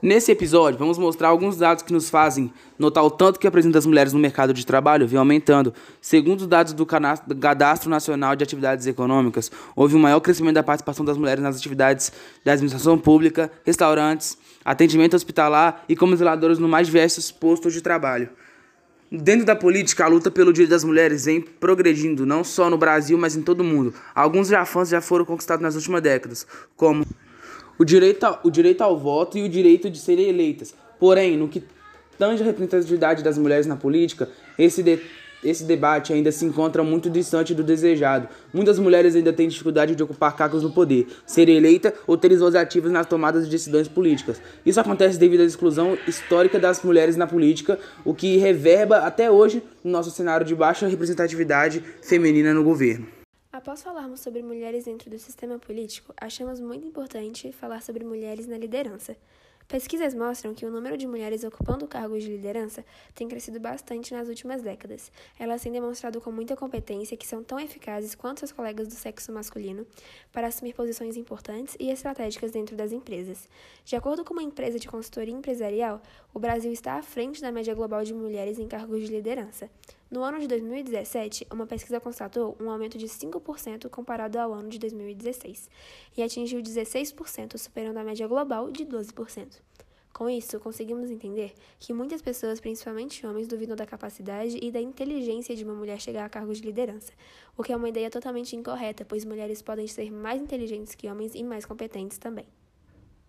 Nesse episódio, vamos mostrar alguns dados que nos fazem notar o tanto que a presença das mulheres no mercado de trabalho vem aumentando. Segundo os dados do Cadastro Nacional de Atividades Econômicas, houve um maior crescimento da participação das mulheres nas atividades da administração pública, restaurantes, atendimento hospitalar e como zeladoras no mais diversos postos de trabalho. Dentro da política, a luta pelo direito das mulheres vem progredindo, não só no Brasil, mas em todo o mundo. Alguns já fãs já foram conquistados nas últimas décadas, como o direito, a, o direito ao voto e o direito de serem eleitas. Porém, no que tange a representatividade das mulheres na política, esse, de, esse debate ainda se encontra muito distante do desejado. Muitas mulheres ainda têm dificuldade de ocupar cargos no poder, ser eleita ou ter voz ativas nas tomadas de decisões políticas. Isso acontece devido à exclusão histórica das mulheres na política, o que reverba até hoje no nosso cenário de baixa representatividade feminina no governo. Após falarmos sobre mulheres dentro do sistema político, achamos muito importante falar sobre mulheres na liderança. Pesquisas mostram que o número de mulheres ocupando cargos de liderança tem crescido bastante nas últimas décadas. Elas têm demonstrado com muita competência que são tão eficazes quanto seus colegas do sexo masculino para assumir posições importantes e estratégicas dentro das empresas. De acordo com uma empresa de consultoria empresarial, o Brasil está à frente da média global de mulheres em cargos de liderança. No ano de 2017, uma pesquisa constatou um aumento de 5% comparado ao ano de 2016 e atingiu 16%, superando a média global de 12%. Com isso, conseguimos entender que muitas pessoas, principalmente homens, duvidam da capacidade e da inteligência de uma mulher chegar a cargos de liderança, o que é uma ideia totalmente incorreta, pois mulheres podem ser mais inteligentes que homens e mais competentes também.